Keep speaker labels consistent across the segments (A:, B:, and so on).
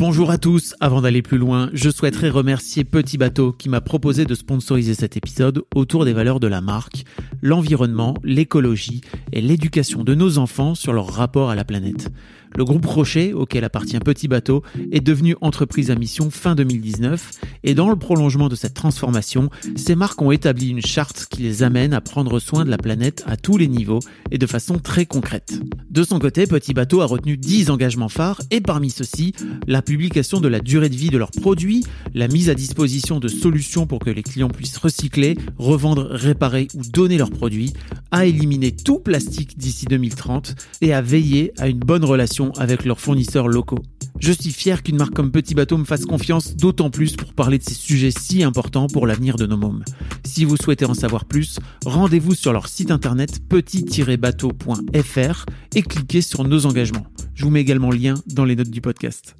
A: Bonjour à tous, avant d'aller plus loin, je souhaiterais remercier Petit Bateau qui m'a proposé de sponsoriser cet épisode autour des valeurs de la marque, l'environnement, l'écologie et l'éducation de nos enfants sur leur rapport à la planète. Le groupe Rocher, auquel appartient Petit Bateau, est devenu entreprise à mission fin 2019 et dans le prolongement de cette transformation, ces marques ont établi une charte qui les amène à prendre soin de la planète à tous les niveaux et de façon très concrète. De son côté, Petit Bateau a retenu 10 engagements phares et parmi ceux-ci, la publication de la durée de vie de leurs produits, la mise à disposition de solutions pour que les clients puissent recycler, revendre, réparer ou donner leurs produits, à éliminer tout plastique d'ici 2030 et à veiller à une bonne relation avec leurs fournisseurs locaux. Je suis fier qu'une marque comme Petit Bateau me fasse confiance d'autant plus pour parler de ces sujets si importants pour l'avenir de nos mômes. Si vous souhaitez en savoir plus, rendez-vous sur leur site internet petit-bateau.fr et cliquez sur nos engagements. Je vous mets également le lien dans les notes du podcast.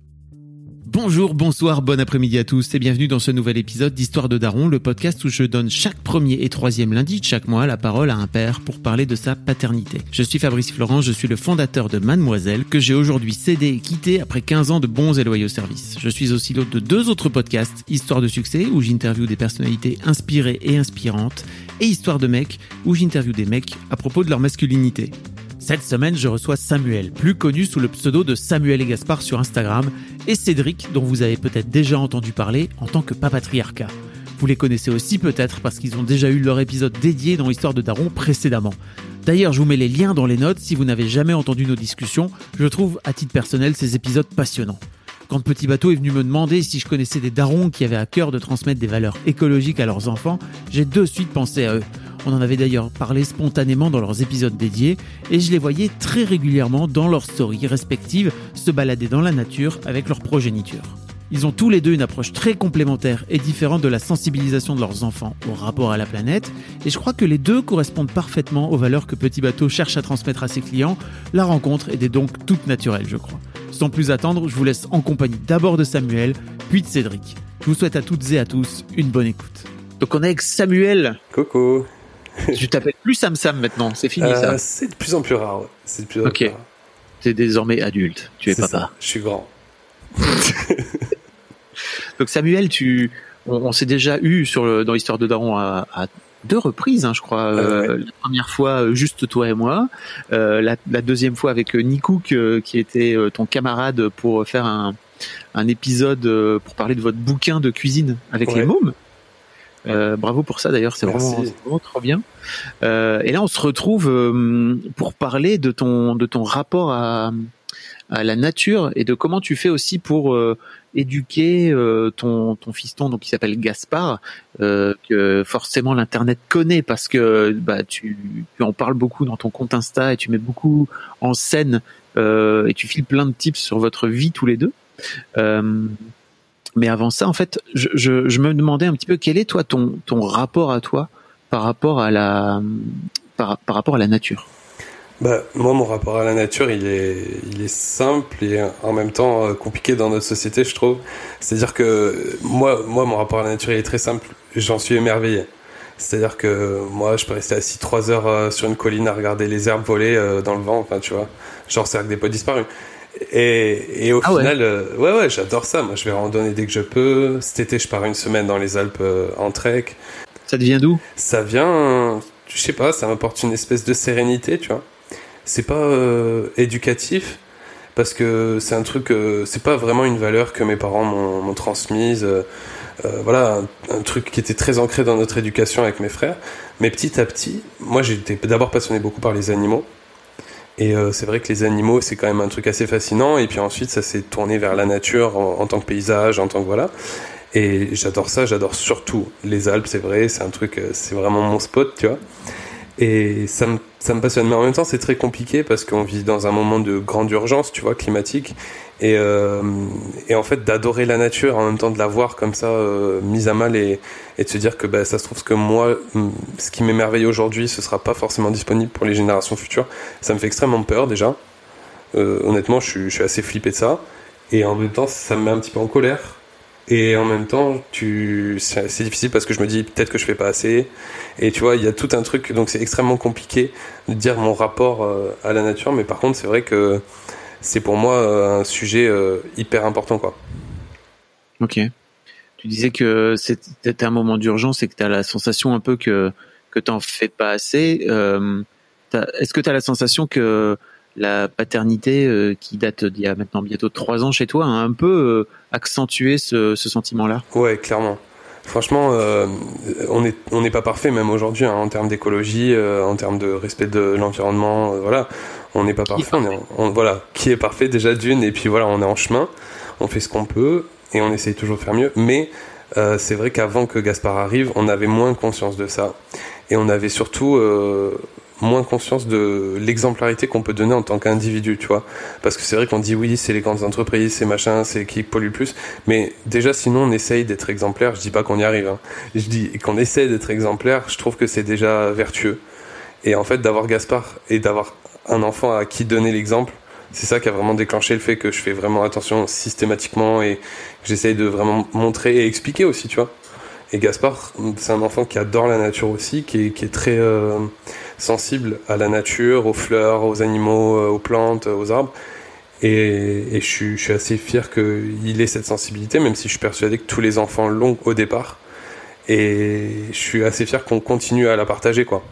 A: Bonjour, bonsoir, bon après-midi à tous et bienvenue dans ce nouvel épisode d'Histoire de Daron, le podcast où je donne chaque premier et troisième lundi de chaque mois la parole à un père pour parler de sa paternité. Je suis Fabrice Florent, je suis le fondateur de Mademoiselle que j'ai aujourd'hui cédé et quitté après 15 ans de bons et loyaux services. Je suis aussi l'hôte de deux autres podcasts, Histoire de succès où j'interviewe des personnalités inspirées et inspirantes et Histoire de mecs où j'interviewe des mecs à propos de leur masculinité. Cette semaine, je reçois Samuel, plus connu sous le pseudo de Samuel et Gaspard sur Instagram, et Cédric, dont vous avez peut-être déjà entendu parler en tant que papatriarcat. Vous les connaissez aussi peut-être parce qu'ils ont déjà eu leur épisode dédié dans l'histoire de Daron précédemment. D'ailleurs, je vous mets les liens dans les notes si vous n'avez jamais entendu nos discussions. Je trouve, à titre personnel, ces épisodes passionnants. Quand Petit Bateau est venu me demander si je connaissais des darons qui avaient à cœur de transmettre des valeurs écologiques à leurs enfants, j'ai de suite pensé à eux. On en avait d'ailleurs parlé spontanément dans leurs épisodes dédiés et je les voyais très régulièrement dans leurs stories respectives se balader dans la nature avec leur progéniture. Ils ont tous les deux une approche très complémentaire et différente de la sensibilisation de leurs enfants au rapport à la planète, et je crois que les deux correspondent parfaitement aux valeurs que Petit Bateau cherche à transmettre à ses clients. La rencontre était donc toute naturelle, je crois. Sans plus attendre, je vous laisse en compagnie d'abord de Samuel, puis de Cédric. Je vous souhaite à toutes et à tous une bonne écoute. Donc on est avec Samuel.
B: Coucou.
A: Je t'appelle plus Sam Sam maintenant, c'est fini ça.
B: Euh, c'est de plus en plus rare. C'est de plus en plus
A: Ok. Tu es désormais adulte, tu es papa.
B: ça, Je suis grand.
A: Donc Samuel, tu, on, on s'est déjà eu sur le, dans l'histoire de Daron à, à deux reprises, hein, je crois. Euh, La première fois, euh, juste toi et moi. Euh, la, la deuxième fois avec euh, euh, qui était euh, ton camarade pour faire un, un épisode euh, pour parler de votre bouquin de cuisine avec
B: Ouais.
A: les mômes. Euh, bravo pour ça d'ailleurs, c'est vraiment, vraiment trop bien. Euh, et là, on se retrouve euh, pour parler de ton de ton rapport à à la nature et de comment tu fais aussi pour euh, éduquer euh, ton ton fiston donc qui s'appelle Gaspard euh, que forcément l'internet connaît parce que bah tu tu en parles beaucoup dans ton compte Insta et tu mets beaucoup en scène euh, et tu files plein de tips sur votre vie tous les deux. Mais avant ça, en fait, je, je, je me demandais un petit peu quel est toi ton ton rapport à toi par rapport à la par, par rapport à la nature?
B: Bah, moi, mon rapport à la nature, il est, il est simple et en même temps euh, compliqué dans notre société, je trouve. C'est-à-dire que moi, moi, mon rapport à la nature, il est très simple. J'en suis émerveillé. C'est-à-dire que moi, je peux rester assis trois heures euh, sur une colline à regarder les herbes voler euh, dans le vent, enfin, tu vois. Genre, c'est avec des pots disparus. Et, et au
A: Ah ouais.
B: final, euh, ouais, ouais, j'adore ça. Moi, je vais randonner dès que je peux. Cet été, je pars une semaine dans les Alpes euh, en trek.
A: Ça te vient d'où?
B: Ça vient, je sais pas, ça m'apporte une espèce de sérénité, tu vois. C'est pas euh, éducatif parce que c'est un truc, c'est pas vraiment une valeur que mes parents m'ont transmise. voilà, un, un truc qui était très ancré dans notre éducation avec mes frères. Mais petit à petit, moi j'étais d'abord passionné beaucoup par les animaux. Et euh, c'est vrai que les animaux, c'est quand même un truc assez fascinant. Et puis ensuite, ça s'est tourné vers la nature en, en tant que paysage, en tant que voilà. Et j'adore ça, j'adore surtout les Alpes, c'est vrai, c'est un truc, euh, c'est vraiment mon spot, tu vois. Et ça me, ça me passionne, mais en même temps, c'est très compliqué parce qu'on vit dans un moment de grande urgence, tu vois, climatique. Et, euh, et en fait, d'adorer la nature, en même temps de la voir comme ça, euh, mise à mal et, et de se dire que bah, ça se trouve que moi, ce qui m'émerveille aujourd'hui, ce sera pas forcément disponible pour les générations futures. Ça me fait extrêmement peur déjà. Euh, honnêtement, je suis, je suis assez flippé de ça. Et en même temps, ça me met un petit peu en colère. Et en même temps, tu, c'est difficile parce que je me dis peut-être que je fais pas assez. Et tu vois, il y a tout un truc, donc c'est extrêmement compliqué de dire mon rapport euh, à la nature. Mais par contre, c'est vrai que c'est pour moi euh, un sujet euh, hyper important, quoi.
A: Ok. Tu disais que c'était un moment d'urgence et que tu as la sensation un peu que, que tu n'en fais pas assez. Est-ce que tu as la sensation que la paternité euh, qui date d'il y a maintenant bientôt trois ans chez toi a un peu euh, accentué ce, ce sentiment-là?
B: Ouais, clairement. Franchement, euh, on n'est on pas parfait même aujourd'hui hein, en termes d'écologie, euh, en termes de respect de l'environnement. Euh, voilà, on n'est pas parfait. On est, on, voilà, qui est parfait déjà d'une et puis voilà, on est en chemin. On fait ce qu'on peut et on essaye toujours de faire mieux. Mais c'est vrai qu'avant que Gaspard arrive, on avait moins conscience de ça et on avait surtout moins conscience de l'exemplarité qu'on peut donner en tant qu'individu, tu vois. Parce que c'est vrai qu'on dit oui, c'est les grandes entreprises, c'est machin, c'est qui pollue plus. Mais déjà, sinon, on essaye d'être exemplaire. Je dis pas qu'on y arrive. Hein. Je dis qu'on essaie d'être exemplaire. Je trouve que c'est déjà vertueux. Et en fait, d'avoir Gaspard et d'avoir un enfant à qui donner l'exemple, c'est ça qui a vraiment déclenché le fait que je fais vraiment attention systématiquement et j'essaye de vraiment montrer et expliquer aussi, tu vois. Et Gaspard, c'est un enfant qui adore la nature aussi, qui est, qui est très euh, sensible à la nature, aux fleurs, aux animaux, euh, aux plantes, aux arbres. Et, et je, suis, je, suis, assez fier qu'il ait cette sensibilité, même si je suis persuadé que tous les enfants l'ont au départ. Et je suis assez fier qu'on continue à la partager, quoi.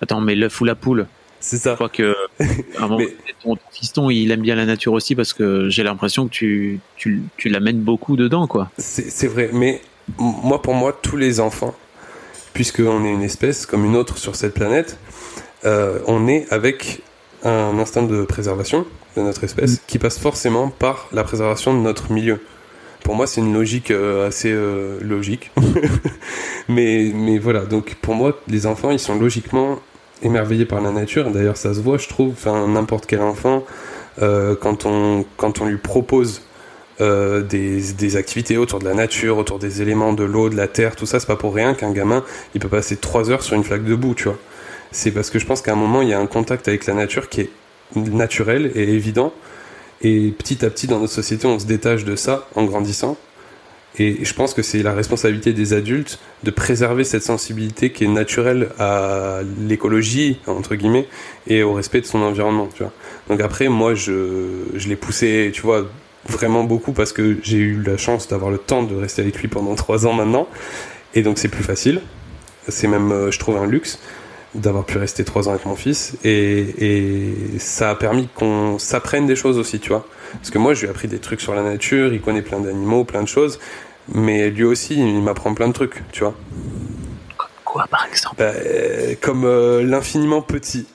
A: Attends, mais l'œuf ou la poule?
B: C'est ça.
A: Je crois que mais... ton, fiston, il aime bien la nature aussi parce que j'ai l'impression que tu, tu, tu l'amènes beaucoup dedans, quoi.
B: C'est vrai, mais moi, pour moi, tous les enfants, puisqu'on est une espèce comme une autre sur cette planète, euh, on est avec un instinct de préservation de notre espèce mmh. qui passe forcément par la préservation de notre milieu. Pour moi, c'est une logique euh, assez euh, logique. mais, mais voilà, donc pour moi, les enfants, ils sont logiquement émerveillé par la nature. D'ailleurs, ça se voit, je trouve. Enfin, n'importe quel enfant, euh, quand on quand on lui propose euh, des, des, activités autour de la nature, autour des éléments de l'eau, de la terre, tout ça, c'est pas pour rien qu'un gamin, il peut passer trois heures sur une flaque de boue, tu vois. C'est parce que je pense qu'à un moment, il y a un contact avec la nature qui est naturel et évident. Et petit à petit, dans notre société, on se détache de ça en grandissant. Et je pense que c'est la responsabilité des adultes de préserver cette sensibilité qui est naturelle à l'écologie, entre guillemets, et au respect de son environnement, tu vois. Donc après, moi, je, je l'ai poussé, tu vois, vraiment beaucoup parce que j'ai eu la chance d'avoir le temps de rester avec lui pendant trois ans maintenant. Et donc c'est plus facile. C'est même, euh, je trouve, un luxe d'avoir pu rester trois ans avec mon fils. Et, et ça a permis qu'on s'apprenne des choses aussi, tu vois. Parce que moi, je lui ai appris des trucs sur la nature, il connaît plein d'animaux, plein de choses mais lui aussi, il m'apprend plein de trucs, tu vois.
A: Comme quoi, par exemple
B: bah, Comme euh, l'infiniment petit.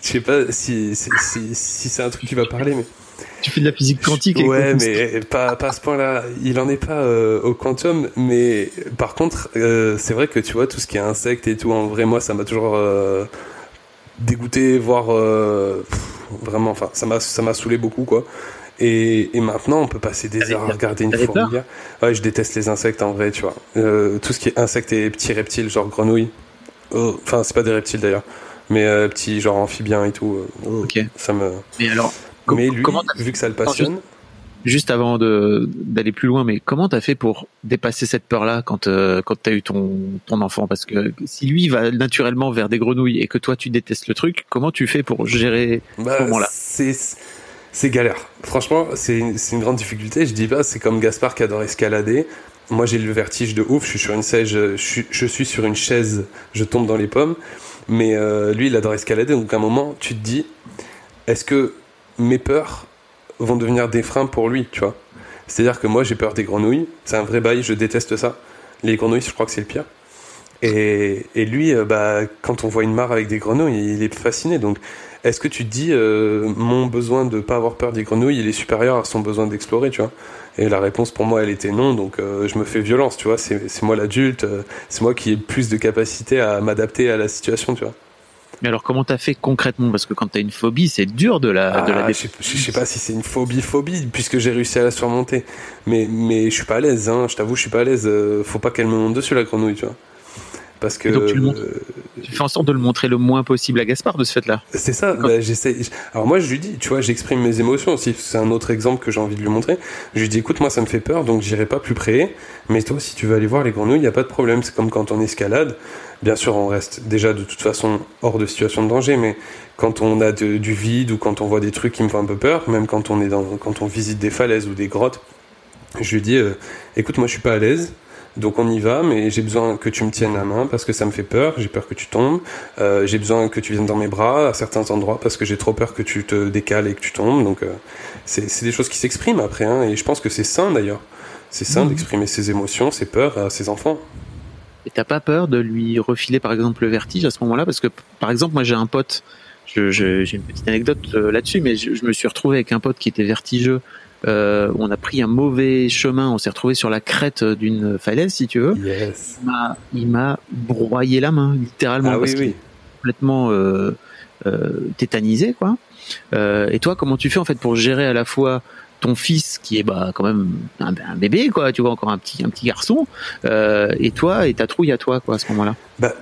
B: Je sais pas si, si, si, si c'est un truc qui va parler, mais.
A: Tu fais de la physique quantique
B: Ouais, mais pas, pas à ce point-là. Il en est pas euh, au quantum, mais par contre, euh, c'est vrai que tu vois, tout ce qui est insectes et tout, en vrai, moi, ça m'a toujours euh, dégoûté, voire vraiment, enfin, ça m'a, ça m'a saoulé beaucoup, quoi. Et, et, maintenant, on peut passer des heures à regarder une fourmilière. Ouais, je déteste les insectes en vrai, tu vois. Euh, tout ce qui est insectes et petits reptiles, genre grenouilles. Oh, enfin, c'est pas des reptiles d'ailleurs, mais euh, petits genre amphibiens et tout. Euh, oh, ok. Ça me.
A: Mais alors.
B: Mais lui, vu que ça le passionne.
A: Juste avant d'aller plus loin, mais comment t'as fait pour dépasser cette peur-là quand euh, quand t'as eu ton ton enfant? Parce que si lui va naturellement vers des grenouilles et que toi tu détestes le truc, comment tu fais pour gérer
B: bah,
A: ce moment-là?
B: C'est galère. Franchement, c'est une, grande difficulté. Je dis pas, c'est comme Gaspard qui adore escalader. Moi, j'ai le vertige de ouf. Je suis sur une chaise, je, je, suis sur une chaise, je tombe dans les pommes. Mais euh, lui, il adore escalader. Donc, à un moment, tu te dis, est-ce que mes peurs vont devenir des freins pour lui, tu vois? C'est-à-dire que moi, j'ai peur des grenouilles. C'est un vrai bail. Je déteste ça. Les grenouilles, je crois que c'est le pire. Et, et lui, euh, bah, quand on voit une mare avec des grenouilles, il est fasciné. Donc, est-ce que tu te dis, euh, mon besoin de pas avoir peur des grenouilles, il est supérieur à son besoin d'explorer, tu vois? Et la réponse pour moi, elle était non, donc euh, je me fais violence, tu vois. C'est moi l'adulte, euh, c'est moi qui ai plus de capacité à m'adapter à la situation, tu vois.
A: Mais alors, comment t'as fait concrètement? Parce que quand t'as une phobie, c'est dur de la. de la
B: ah, je, je, sais pas si c'est une phobie, phobie, puisque j'ai réussi à la surmonter. Mais, mais je suis pas à l'aise, hein, je t'avoue, je suis pas à l'aise. faut pas qu'elle me monte dessus la grenouille, tu vois. Parce que.
A: donc tu, le montres, tu, fais en sorte de le montrer le moins possible à Gaspard de ce fait-là.
B: C'est ça. Bah, j'essaie. Alors moi, je lui dis, tu vois, j'exprime mes émotions aussi. C'est un autre exemple que j'ai envie de lui montrer. Je lui dis, écoute, moi, ça me fait peur, donc j'irai pas plus près. Mais toi, si tu veux aller voir les grenouilles, il y a pas de problème. C'est comme quand on escalade. Bien sûr, on reste déjà de toute façon hors de situation de danger, mais quand on a de, du vide ou quand on voit des trucs qui me font un peu peur, même quand on est dans, quand on visite des falaises ou des grottes, Je lui dis, écoute, moi je suis pas à l'aise, donc on y va, mais j'ai besoin que tu me tiennes la main parce que ça me fait peur, j'ai peur que tu tombes, euh, j'ai besoin que tu viennes dans mes bras à certains endroits parce que j'ai trop peur que tu te décales et que tu tombes. Donc euh, c'est des choses qui s'expriment après, hein, et je pense que c'est sain d'ailleurs. C'est sain mmh. d'exprimer ses émotions, ses peurs à ses enfants.
A: Et t'as pas peur de lui refiler par exemple le vertige à ce moment-là? Parce que par exemple, moi j'ai un pote, j'ai une petite anecdote euh, là-dessus, mais je, je, me suis retrouvé avec un pote qui était vertigeux euh, on a pris un mauvais chemin, on s'est retrouvé sur la crête d'une falaise, si tu veux. Il m'a broyé la main, littéralement, ah parce qu'il complètement euh, euh, tétanisé, quoi. Euh, et toi, comment tu fais en fait pour gérer à la fois ton fils qui est bah quand même un, bébé quoi tu vois encore un petit un petit garçon et toi et ta trouille à toi quoi à ce moment-là?
B: Bah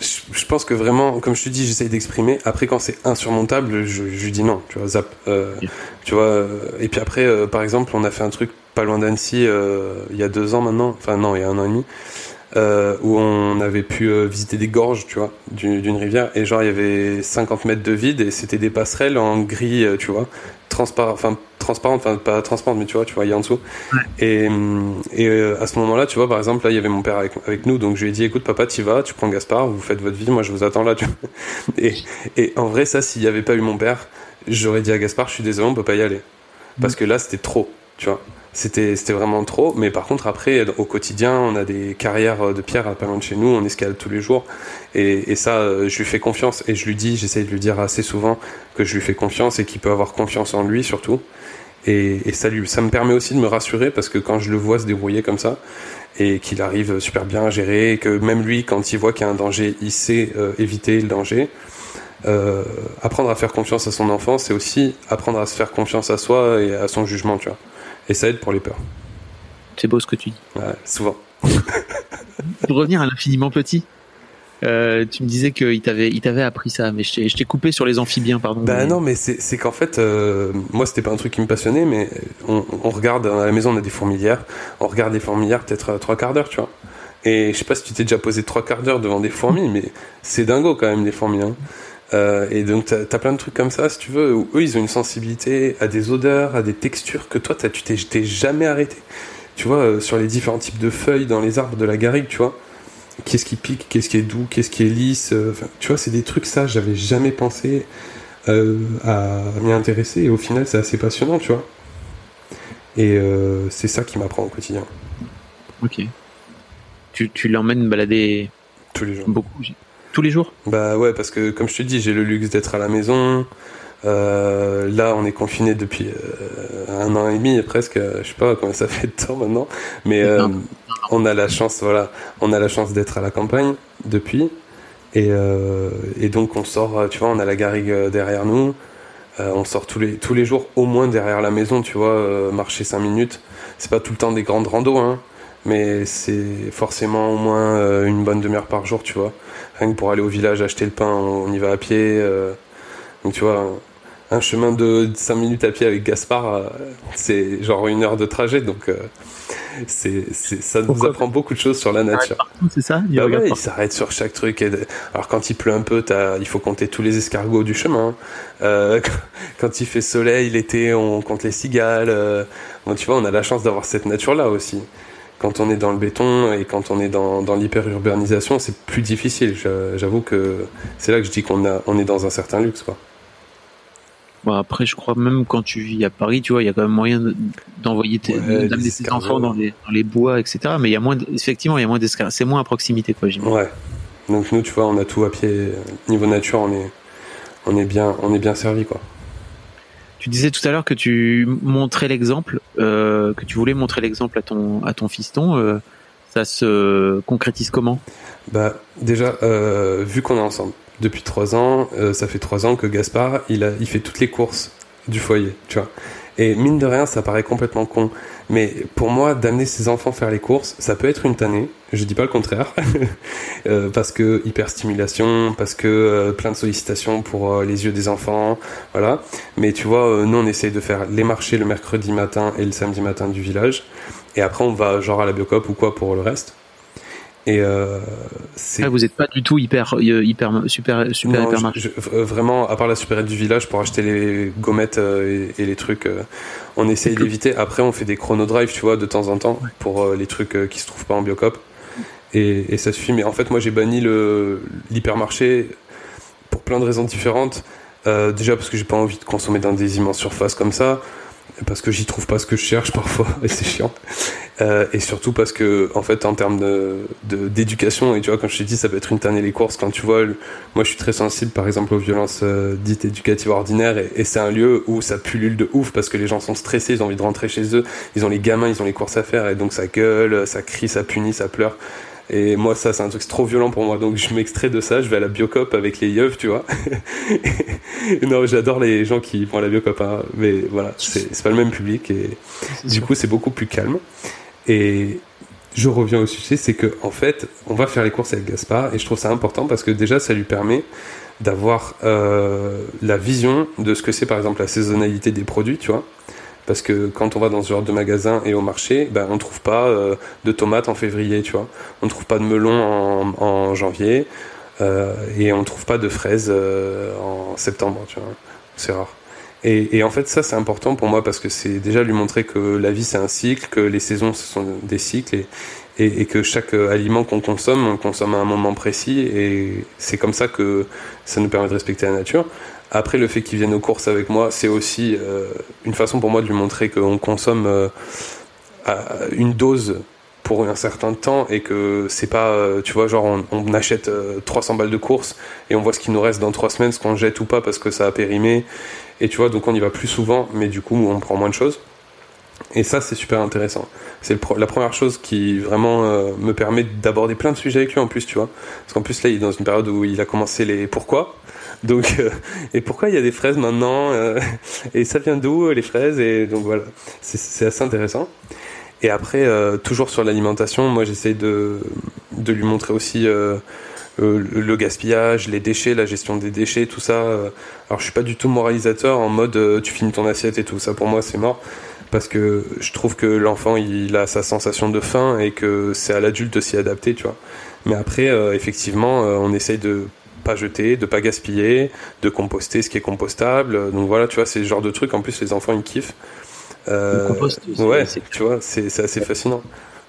B: je pense que vraiment, comme je te dis, j'essaye d'exprimer. Après, quand c'est insurmontable, je, je dis non, tu vois, zap. Euh, tu vois, euh, et puis après, euh, par exemple, on a fait un truc pas loin d'Annecy il y a deux ans maintenant, enfin non, il y a un an et demi, où on avait pu visiter des gorges, tu vois, d'une rivière, et genre il y avait 50 mètres de vide et c'était des passerelles en gris, tu vois, transparent, enfin transparente, enfin pas transparente, mais tu vois, tu vois, il y a en dessous. Et, et euh, à ce moment-là, tu vois, par exemple, là, il y avait mon père avec, avec nous, donc je lui ai dit, écoute, papa, tu vas, tu prends Gaspard, vous faites votre vie, moi, je vous attends là, tu vois. Et, et en vrai, ça, s'il n'y avait pas eu mon père, j'aurais dit à Gaspard, je suis désolé, on peut pas y aller. Parce que là, c'était trop, tu vois. C'était, vraiment trop. Mais par contre, après, au quotidien, on a des carrières de pierre à pas loin de chez nous, on escalade tous les jours. Et, et ça, euh, je lui fais confiance. Et je lui dis, j'essaye de lui dire assez souvent que je lui fais confiance et qu'il peut avoir confiance en lui, surtout. Et, ça, lui, ça me permet aussi de me rassurer parce que quand je le vois se débrouiller comme ça et qu'il arrive super bien à gérer, et que même lui, quand il voit qu'il y a un danger, il sait euh, éviter le danger. Euh, apprendre à faire confiance à son enfant, c'est aussi apprendre à se faire confiance à soi et à son jugement, tu vois. Et ça aide pour les peurs.
A: C'est beau ce que tu dis.
B: Ouais, souvent.
A: pour revenir à l'infiniment petit, euh, tu me disais qu'il t'avait, il t'avait appris ça, mais je t'ai coupé sur les amphibiens, pardon.
B: Bah non, mais c'est qu'en fait, euh, moi c'était pas un truc qui me passionnait, mais on, on, regarde à la maison, on a des fourmilières, on regarde des fourmilières peut-être trois quarts d'heure, tu vois. Et je sais pas si tu t'es déjà posé trois quarts d'heure devant des fourmis, mais c'est dingo quand même les fourmis. Hein. Euh, et donc t'as as plein de trucs comme ça, si tu veux, où eux ils ont une sensibilité à des odeurs, à des textures que toi tu t'es jamais arrêté. Tu vois, euh, sur les différents types de feuilles dans les arbres de la garrigue, tu vois qu'est-ce qui pique, qu'est-ce qui est doux, qu'est-ce qui est lisse. Euh, tu vois, c'est des trucs, ça, j'avais jamais pensé à m'y intéresser. Et au final, c'est assez passionnant, tu vois. Et c'est ça qui m'apprend au quotidien.
A: Ok. Tu, tu l'emmènes balader
B: tous les jours.
A: Beaucoup. Tous les jours?
B: Bah ouais, parce que comme je te dis, j'ai le luxe d'être à la maison. là, on est confiné depuis un an et demi presque. Je sais pas combien ça fait de temps maintenant, mais on a la chance, voilà, on a la chance d'être à la campagne depuis, et, euh, et, donc on sort, tu vois, on a la garrigue euh, derrière nous, euh, on sort tous les tous les jours au moins derrière la maison, tu vois, marcher 5 minutes. C'est pas tout le temps des grandes randos, hein, mais c'est forcément au moins une bonne demi-heure par jour, tu vois. Rien que pour aller au village acheter le pain, on y va à pied. donc tu vois, un chemin de 5 minutes à pied avec Gaspard, c'est genre une heure de trajet, donc c'est, ça nous apprend beaucoup de choses sur la nature.
A: C'est ça
B: Il, bah il s'arrête sur chaque truc. alors quand il pleut un peu, il faut compter tous les escargots du chemin. Euh, quand il fait soleil, l'été, on compte les cigales. Euh, tu vois, on a la chance d'avoir cette nature-là aussi. Quand on est dans le béton et quand on est dans, dans l'hyper-urbanisation, c'est plus difficile. J'avoue que c'est là que je dis qu'on a, on est dans un certain luxe. Quoi.
A: Bon, après, je crois même quand tu vis à Paris, tu vois, il y a quand même moyen d'envoyer tes, d'amener tes enfants dans les, dans les, bois, etc. Mais il y a moins, effectivement, il y a moins d'escaliers. C'est moins à proximité, quoi.
B: Ouais. Donc nous, tu vois, on a tout à pied. Niveau nature, on est, on est bien, on est bien servi, quoi.
A: Tu disais tout à l'heure que tu montrais l'exemple, euh, que tu voulais montrer l'exemple à ton, à ton fiston. Euh, ça se concrétise comment?
B: Bah, déjà, euh, vu qu'on est ensemble depuis trois ans. Euh, ça fait trois ans que Gaspard, il, a, il fait toutes les courses du foyer, tu vois. Et mine de rien, ça paraît complètement con. Mais pour moi, d'amener ses enfants faire les courses, ça peut être une tannée. Je dis pas le contraire. euh, parce que hyperstimulation, parce que euh, plein de sollicitations pour euh, les yeux des enfants, voilà. Mais tu vois, nous on essaye de faire les marchés le mercredi matin et le samedi matin du village. Et après on va genre à la biocop ou quoi pour le reste. Et euh,
A: ah, vous n'êtes pas du tout hyper, hyper super, super hyper marché.
B: vraiment, à part la supérette du village pour acheter les gommettes et, les trucs, on essaye d'éviter. Après, on fait des chronodrives, tu vois, de temps en temps pour les trucs qui se trouvent pas en biocop. Et, et, ça suffit. Mais en fait, moi, j'ai banni l'hypermarché pour plein de raisons différentes. déjà parce que j'ai pas envie de consommer dans des immenses surfaces comme ça parce que j'y trouve pas ce que je cherche parfois et c'est chiant euh, et surtout parce que en fait en termes de d'éducation et tu vois quand je t'ai dit ça peut être une tannée les courses quand tu vois moi je suis très sensible par exemple aux violences euh, dites éducatives ordinaires et, et c'est un lieu où ça pullule de ouf parce que les gens sont stressés ils ont envie de rentrer chez eux ils ont les gamins ils ont les courses à faire et donc ça gueule ça crie ça punit ça pleure et moi, ça, c'est un truc trop violent pour moi. Donc, je m'extrais de ça. Je vais à la biocop avec les yeux, tu vois. non, j'adore les gens qui vont à la biocop. Hein. Mais voilà, c'est pas le même public. Et du coup, c'est beaucoup plus calme. Et je reviens au sujet, c'est que en fait, on va faire les courses avec Gaspard. Et je trouve ça important parce que déjà, ça lui permet d'avoir euh, la vision de ce que c'est, par exemple, la saisonnalité des produits, tu vois. Parce que quand on va dans ce genre de magasin et au marché, ben, on trouve pas euh, de tomates en février, tu vois. On trouve pas de melons en, janvier. Euh, et on trouve pas de fraises en septembre, tu vois. C'est rare. Et, en fait, ça, c'est important pour moi parce que c'est déjà lui montrer que la vie, c'est un cycle, que les saisons, ce sont des cycles et, que chaque aliment qu'on consomme, on consomme à un moment précis et c'est comme ça que ça nous permet de respecter la nature. Après, le fait qu'il vienne aux courses avec moi, c'est aussi euh, une façon pour moi de lui montrer qu'on consomme euh, une dose pour un certain temps et que c'est pas, euh, tu vois, genre on, achète 300 balles de course et on voit ce qui nous reste dans 3 semaines, ce qu'on jette ou pas parce que ça a périmé. Et tu vois, donc on y va plus souvent, mais du coup on prend moins de choses. Et ça, c'est super intéressant. C'est la première chose qui vraiment me permet d'aborder plein de sujets avec lui en plus, tu vois. Parce qu'en plus là, il est dans une période où il a commencé les pourquoi. Donc, euh, et pourquoi il y a des fraises maintenant euh, Et ça vient d'où euh, les fraises Et donc voilà, c'est assez intéressant. Et après, toujours sur l'alimentation, moi j'essaie de, de lui montrer aussi le gaspillage, les déchets, la gestion des déchets, tout ça. Alors je suis pas du tout moralisateur en mode tu finis ton assiette et tout ça. Pour moi c'est mort parce que je trouve que l'enfant il a sa sensation de faim et que c'est à l'adulte de s'y adapter, tu vois. Mais après, effectivement, on essaye de pas jeter, de pas gaspiller, de composter ce qui est compostable. Donc voilà, tu vois, c'est ce genre de trucs. En plus, les enfants, ils kiffent.
A: Euh,
B: ouais, tu vois, c'est assez fascinant.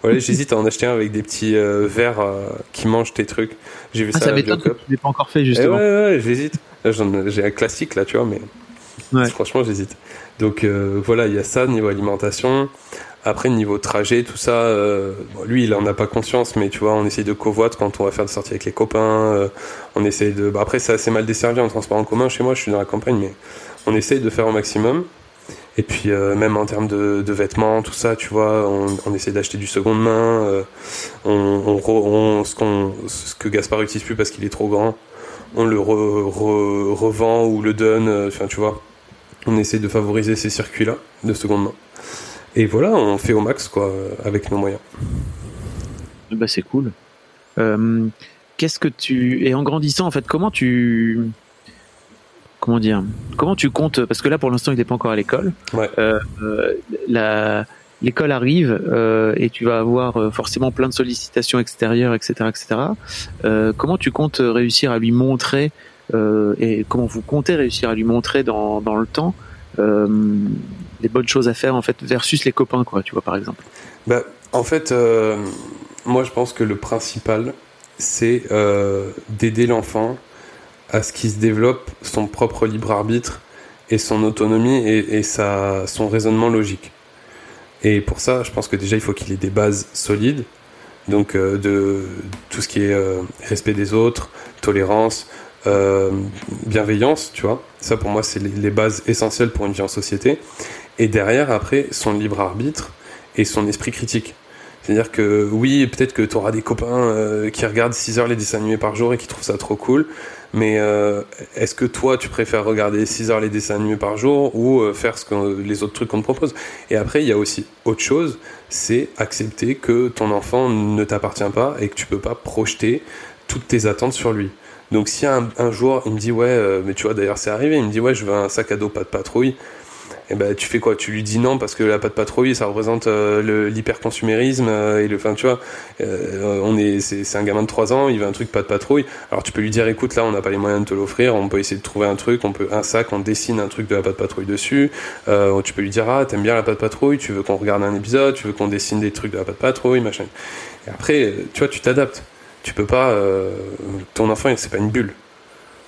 B: Ouais, j'hésite à en acheter un avec des petits euh, verres euh, qui mangent tes trucs. J'ai vu
A: ah, ça. Ça m'étonne que tu l'aies pas encore fait justement.
B: Eh ouais, ouais, j'hésite. J'ai un classique là, tu vois, mais franchement, j'hésite. Donc voilà, il y a ça niveau alimentation. Après, niveau trajet, tout ça, euh, lui, il en a pas conscience, mais tu vois, on essaye de covoiter quand on va faire des sorties avec les copains. Euh, on essaye de. Bah, après, c'est assez mal desservi en transport en commun. Chez moi, je suis dans la campagne, mais on essaye de faire au maximum. Et puis, euh, même en termes de, vêtements, tout ça, tu vois, on, on essaie d'acheter du seconde main. on, on, ce, qu'on, ce que Gaspard utilise plus parce qu'il est trop grand, on le revend ou le donne. Enfin, tu vois, on essaie de favoriser ces circuits-là de seconde main. Et voilà, on fait au max quoi, avec nos moyens.
A: Bah c'est cool. Euh, qu'est-ce que tu et en grandissant en fait, comment tu comment dire, comment tu comptes parce que là pour l'instant il n'est pas encore à l'école.
B: Ouais.
A: Euh, euh la l'école arrive euh, et tu vas avoir euh, forcément plein de sollicitations extérieures, etc., etc. Euh, comment tu comptes réussir à lui montrer et comment vous comptez réussir à lui montrer dans, dans le temps euh, les bonnes choses à faire en fait versus les copains quoi tu vois par exemple?
B: Bah, en fait euh, moi je pense que le principal c'est euh, d'aider l'enfant à ce qu'il se développe son propre libre arbitre et son autonomie et, son raisonnement logique. Et pour ça, je pense que déjà, il faut qu'il ait des bases solides, donc de tout ce qui est respect des autres, tolérance, bienveillance, tu vois. Ça, pour moi, c'est les bases essentielles pour une vie en société et derrière, après, son libre arbitre et son esprit critique. C'est-à-dire que oui, peut-être que tu auras des copains euh, qui regardent 6 heures les dessins animés par jour et qui trouvent ça trop cool, mais euh, est-ce que toi, tu préfères regarder 6 heures les dessins animés par jour ou euh, faire ce que, les autres trucs qu'on te propose? Et après, il y a aussi autre chose, c'est accepter que ton enfant ne t'appartient pas et que tu peux pas projeter toutes tes attentes sur lui. Donc si un, un jour, il me dit, ouais, mais tu vois, d'ailleurs c'est arrivé, il me dit, ouais, je veux un sac à dos pas de patrouille, et ben tu fais quoi? Tu lui dis non parce que la patte patrouille ça représente euh, l'hyperconsumérisme euh, et le enfin tu vois euh, on est c'est un gamin de 3 ans, il veut un truc de patrouille. Alors tu peux lui dire écoute là on n'a pas les moyens de te l'offrir, on peut essayer de trouver un truc, on peut un sac, on dessine un truc de la patte patrouille dessus. tu peux lui dire ah t'aimes bien la patte patrouille, tu veux qu'on regarde un épisode, tu veux qu'on dessine des trucs de la patte patrouille, machin. Et après tu vois tu t'adaptes. Tu peux pas ton enfant c'est pas une bulle.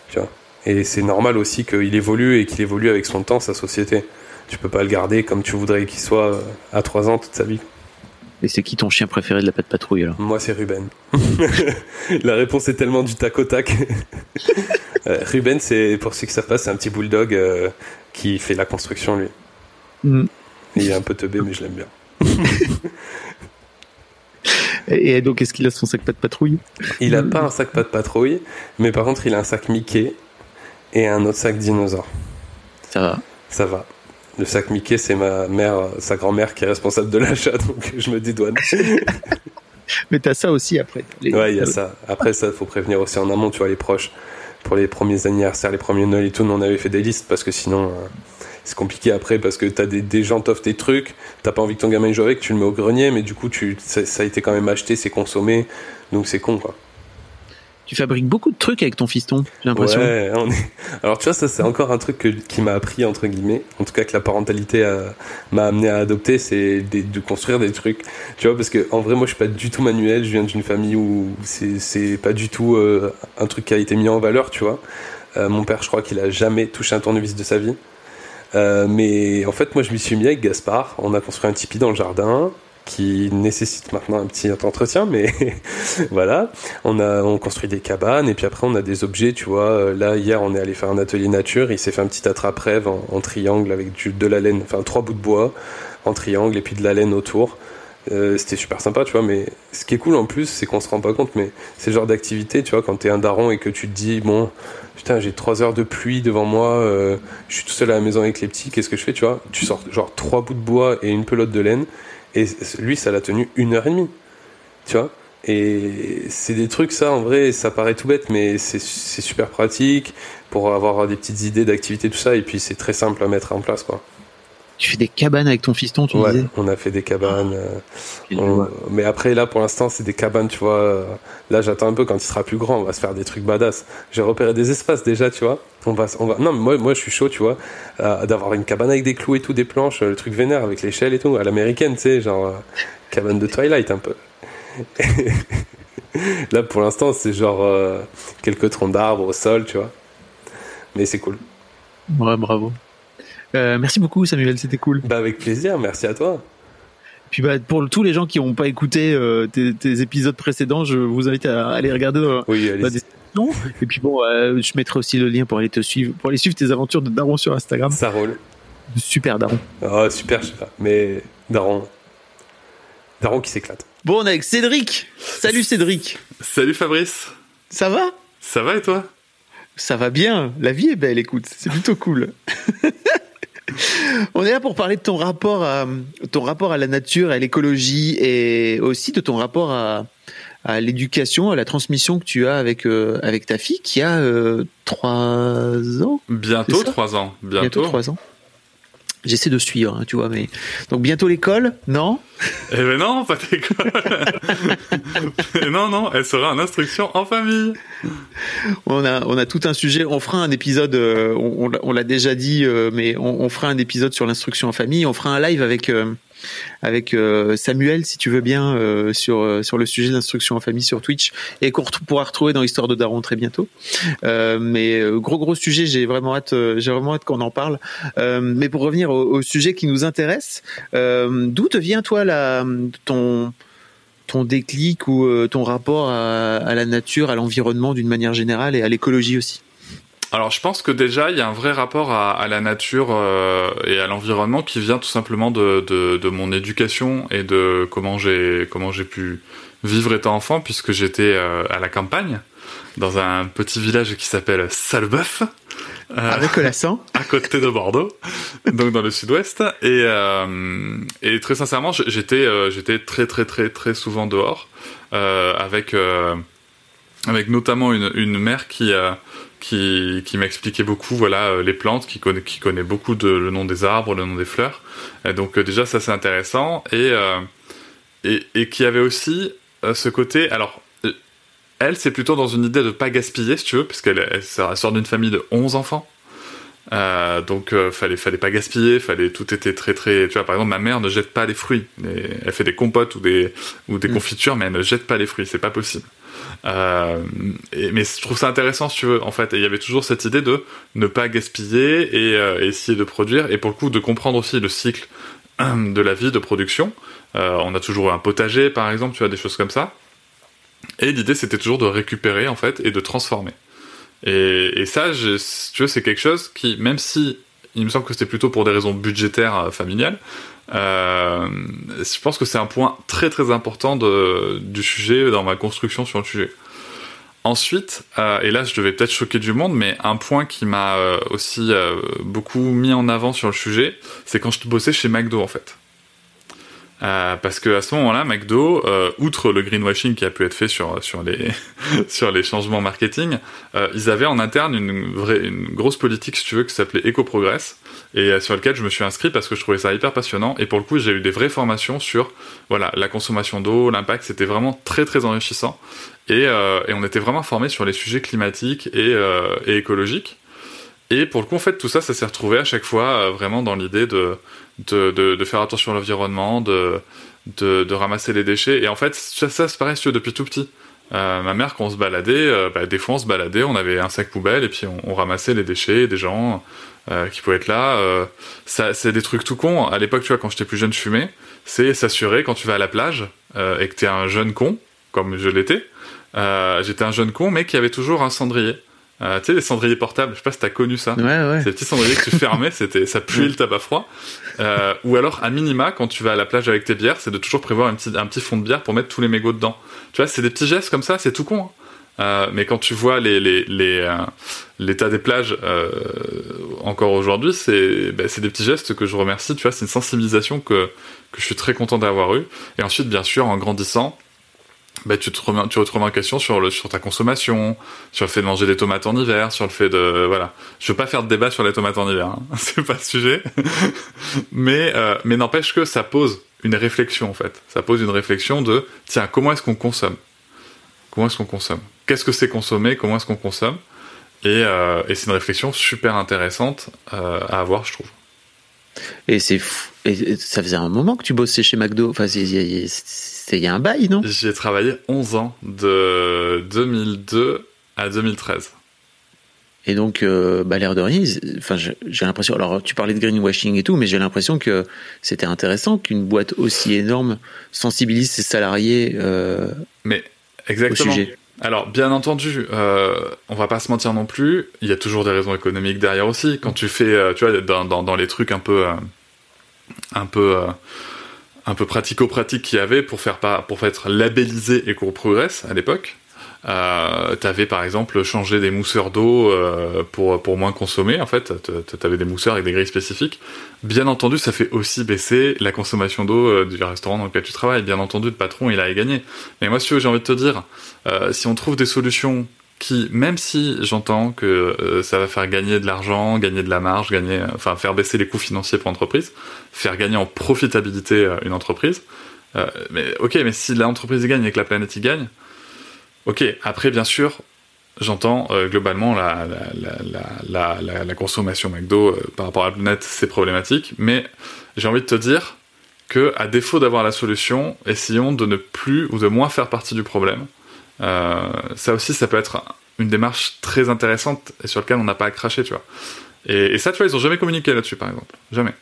B: Tu vois. Et c'est normal aussi qu'il évolue et qu'il évolue avec son temps, sa société. Tu peux pas le garder comme tu voudrais qu'il soit euh, à 3 ans toute sa vie.
A: Et c'est qui ton chien préféré de la patte patrouille alors?
B: Moi c'est Ruben. la réponse est tellement du tac au tac. Euh, Ruben, c'est pour ceux qui savent pas, c'est un petit bulldog euh, qui fait la construction lui. Mm. Il est un peu teubé mais je l'aime bien.
A: Et donc, est-ce qu'il a son sac pas de patrouille?
B: Il a pas un sac pas de patrouille, mais par contre, il a un sac Mickey et un autre sac dinosaure.
A: Ça va.
B: Ça va. Le sac Mickey, c'est ma mère, sa grand-mère qui est responsable de l'achat, donc je me dédouane.
A: Mais t'as ça aussi après.
B: Ouais, il y a ça. Après, ça, faut prévenir aussi en amont, tu vois, les proches. Pour les premiers anniversaires, les premiers Noël et tout, nous, on avait fait des listes parce que sinon, euh, c'est compliqué après parce que t'as des, des gens t'offrent tes trucs, t'as pas envie que ton gamin joue avec, tu le mets au grenier, mais du coup, tu, ça, ça a été quand même acheté, c'est consommé, donc c'est con, quoi.
A: Tu fabriques beaucoup de trucs avec ton fiston, j'ai l'impression.
B: Alors tu vois, ça c'est encore un truc qui m'a appris, entre guillemets, en tout cas que la parentalité m'a amené à adopter, c'est de construire des trucs. Tu vois, parce que en vrai, moi je suis pas du tout manuel, je viens d'une famille où c'est pas du tout euh, un truc qui a été mis en valeur, tu vois. Euh, mon père, je crois qu'il a jamais touché un tournevis de sa vie. Euh, mais en fait, moi je m'y suis mis avec Gaspard, on a construit un tipi dans le jardin, qui nécessite maintenant un petit entretien, mais voilà. On a on construit des cabanes et puis après on a des objets, tu vois. Euh, là hier on est allé faire un atelier nature, il s'est fait un petit attrape-rêve en, triangle avec du, de la laine, enfin trois bouts de bois en triangle et puis de la laine autour. Euh, c'était super sympa, tu vois. Mais ce qui est cool en plus, c'est qu'on se rend pas compte, mais c'est le genre d'activité, tu vois, quand t'es un daron et que tu te dis bon, putain, j'ai trois heures de pluie devant moi, euh, je suis tout seul à la maison avec les petits, qu'est-ce que je fais, tu vois? Tu sors genre trois bouts de bois et une pelote de laine et lui, ça l'a tenu une heure et demie. Tu vois Et c'est des trucs, ça, en vrai, ça paraît tout bête, mais c'est super pratique pour avoir des petites idées d'activité, tout ça. Et puis, c'est très simple à mettre en place, quoi.
A: Tu fais des cabanes avec ton fiston, tu
B: ouais,
A: disais
B: on a fait des cabanes. Euh, mais après, là, pour l'instant, c'est des cabanes, tu vois. Là, j'attends un peu quand il sera plus grand, on va se faire des trucs badass. J'ai repéré des espaces déjà, tu vois. On va, on va. Non, mais moi, moi, je suis chaud, tu vois, euh, d'avoir une cabane avec des clous et tout, des planches, le truc vénère avec l'échelle et tout, à l'américaine, tu sais, genre euh, cabane de Twilight un peu. là, pour l'instant, c'est genre quelques troncs d'arbres au sol, tu vois. Mais c'est cool.
A: Ouais, bravo. Euh, merci beaucoup Samuel, c'était cool.
B: Bah avec plaisir, merci à toi.
A: Puis bah, pour tous les gens qui n'ont pas écouté euh, tes, épisodes précédents, je vous invite à aller regarder dans
B: oui,
A: la description. Et puis bon, euh, je mettrai aussi le lien pour aller te suivre, pour aller suivre tes aventures de Daron sur Instagram.
B: Ça roule.
A: Super Daron.
B: Oh super, je sais pas, mais Daron, Daron qui s'éclate.
A: Bon, on est avec Cédric. Salut Cédric.
C: Salut Fabrice.
A: Ça va?
C: Ça va et toi?
A: Ça va bien. La vie est belle, écoute. C'est plutôt cool. On est là pour parler de ton rapport à ton rapport à la nature, à l'écologie et aussi de ton rapport à, l'éducation, à la transmission que tu as avec euh, avec ta fille qui a euh, trois ans.
C: Bientôt trois ans.
A: Bientôt trois ans. J'essaie de suivre, hein, tu vois, mais donc bientôt l'école, non?
C: Eh ben non, pas l'école. non, non, elle sera en instruction en famille.
A: On a, on a tout un sujet. On fera un épisode. Euh, on, l'a déjà dit, euh, mais on, fera un épisode sur l'instruction en famille. On fera un live avec. Euh, avec euh, Samuel, si tu veux bien, euh, sur euh, sur le sujet de l'instruction en famille sur Twitch et qu'on pourra retrouver dans l'histoire de Daron très bientôt. mais gros gros sujet, j'ai vraiment hâte, j'ai hâte qu'on en parle. mais pour revenir au, sujet qui nous intéresse, d'où te vient toi la ton ton déclic ou ton rapport à la nature, à l'environnement d'une manière générale et à l'écologie aussi?
C: Alors je pense que déjà il y a un vrai rapport à, à la nature euh, et à l'environnement qui vient tout simplement de, de, de mon éducation et de comment j'ai comment j'ai pu vivre étant enfant puisque j'étais euh, à la campagne dans un petit village qui s'appelle Salbeuf.
A: Euh, avec l'accent
C: À côté de Bordeaux, donc dans le sud-ouest. Et, euh, et très sincèrement, j'étais j'étais très très très très souvent dehors avec avec notamment une, une mère qui qui, qui m'expliquait beaucoup voilà les plantes, qui connaît, qui connaît beaucoup de, le nom des arbres, le nom des fleurs. Et donc déjà ça c'est intéressant et, et, et qui avait aussi ce côté alors elle, c'est plutôt dans une idée de pas gaspiller, si tu veux, parce qu'elle sort d'une famille de 11 enfants. Euh, donc euh, fallait fallait pas gaspiller, fallait tout était très très tu vois par exemple ma mère ne jette pas les fruits, elle fait des compotes ou des ou des mm. confitures mais elle ne jette pas les fruits, c'est pas possible. Euh, mais je trouve ça intéressant si tu veux en fait et il y avait toujours cette idée de ne pas gaspiller et, et, essayer de produire et pour le coup de comprendre aussi le cycle de la vie de production. on a toujours un potager par exemple, tu vois des choses comme ça. Et l'idée, c'était toujours de récupérer, en fait, et de transformer. Et, ça, tu vois, c'est quelque chose qui, même si il me semble que c'était plutôt pour des raisons budgétaires euh, familiales, euh, je pense que c'est un point très très important du sujet dans ma construction sur le sujet. Ensuite, euh, et là je devais peut-être choquer du monde, mais un point qui m'a aussi beaucoup mis en avant sur le sujet, c'est quand je bossais chez McDo en fait. Euh, parce que à ce moment-là, McDo, euh, outre le greenwashing qui a pu être fait sur sur les sur les changements marketing, euh, ils avaient en interne une vraie une grosse politique, si tu veux, qui s'appelait EcoProgress et sur lequel je me suis inscrit parce que je trouvais ça hyper passionnant. Et pour le coup, j'ai eu des vraies formations sur voilà la consommation d'eau, l'impact. C'était vraiment très très enrichissant et, et on était vraiment formés sur les sujets climatiques et, et écologiques. Et pour le coup, en fait, tout ça, ça s'est retrouvé à chaque fois vraiment dans l'idée de de, de, de faire attention à l'environnement, de, de, de, ramasser les déchets. Et en fait, ça, ça c'est pareil, depuis tout petit. Euh, ma mère, quand on se baladait, euh, bah, des fois on se baladait, on avait un sac poubelle et puis on, on ramassait les déchets des gens euh, qui pouvaient être là. Euh, ça, c'est des trucs tout cons. À l'époque, tu vois, quand j'étais plus jeune, je fumais. C'est s'assurer quand tu vas à la plage euh, et que t'es un jeune con, comme je l'étais. j'étais un jeune con, mais qui avait toujours un cendrier. Euh, tu sais, les cendriers portables, je sais pas si t'as connu ça.
A: Ouais, ouais.
C: Ces petits cendriers que tu fermais, c'était, ça puait le tabac froid. Euh, ou alors, à minima, quand tu vas à la plage avec tes bières, c'est de toujours prévoir un petit, un petit fond de bière pour mettre tous les mégots dedans. Tu vois, c'est des petits gestes comme ça, c'est tout con. Hein. Euh, mais quand tu vois les, les, les l'état des plages encore aujourd'hui, c'est bah, c'est des petits gestes que je remercie. Tu vois, c'est une sensibilisation que que je suis très content d'avoir eu. Et ensuite, bien sûr, en grandissant, bah, tu te remets, tu en question sur sur ta consommation, sur le fait de manger des tomates en hiver, sur le fait de, voilà. Je veux pas faire de débat sur les tomates en hiver, hein. c'est pas le sujet. mais, euh, mais n'empêche que ça pose une réflexion, en fait. Ça pose une réflexion de, tiens, comment est-ce qu'on consomme? Comment est-ce qu'on consomme? Qu'est-ce que c'est consommer? Comment est-ce qu'on consomme? Et, euh, et c'est une réflexion super intéressante euh, à avoir, je trouve.
A: Et c'est et ça faisait un moment que tu bossais chez McDo. Enfin, c'est il y a un bail, non?
C: J'y ai travaillé 11 ans, de 2002 à 2013.
A: Et donc, euh, bah, l'air de rien, enfin, j'ai l'impression. Alors, tu parlais de greenwashing et tout, mais j'ai l'impression que c'était intéressant qu'une boîte aussi énorme sensibilise ses salariés. Euh,
C: mais exactement. Au sujet. Alors, bien entendu, euh, on va pas se mentir non plus. Il y a toujours des raisons économiques derrière aussi. Quand tu fais, euh, tu vois, dans, dans, dans les trucs un peu, euh, un peu un peu pratico-pratique qu'il y avait pour faire pas pour être labellisé Eco-Progress à l'époque. Euh, t'avais par exemple changé des mousseurs d'eau euh, pour pour moins consommer en fait. T'avais des mousseurs avec des grilles spécifiques. Bien entendu ça fait aussi baisser la consommation d'eau euh, du restaurant dans lequel tu travailles. Bien entendu le patron il a à gagner mais moi si j'ai envie de te dire euh, si on trouve des solutions qui, même si j'entends que euh, ça va faire gagner de l'argent, gagner de la marge, gagner, enfin faire baisser les coûts financiers pour l'entreprise, faire gagner en profitabilité euh, une entreprise, euh, mais ok, mais si l'entreprise gagne et que la planète y gagne, ok. Après, bien sûr, j'entends globalement la la, consommation McDo par rapport à la planète, c'est problématique, mais j'ai envie de te dire que, à défaut d'avoir la solution, essayons de ne plus ou de moins faire partie du problème euh, ça aussi, ça peut être une démarche très intéressante et sur laquelle on n'a pas à cracher, tu vois. Et, et, ça, tu vois, ils ont jamais communiqué là-dessus, par exemple. Jamais.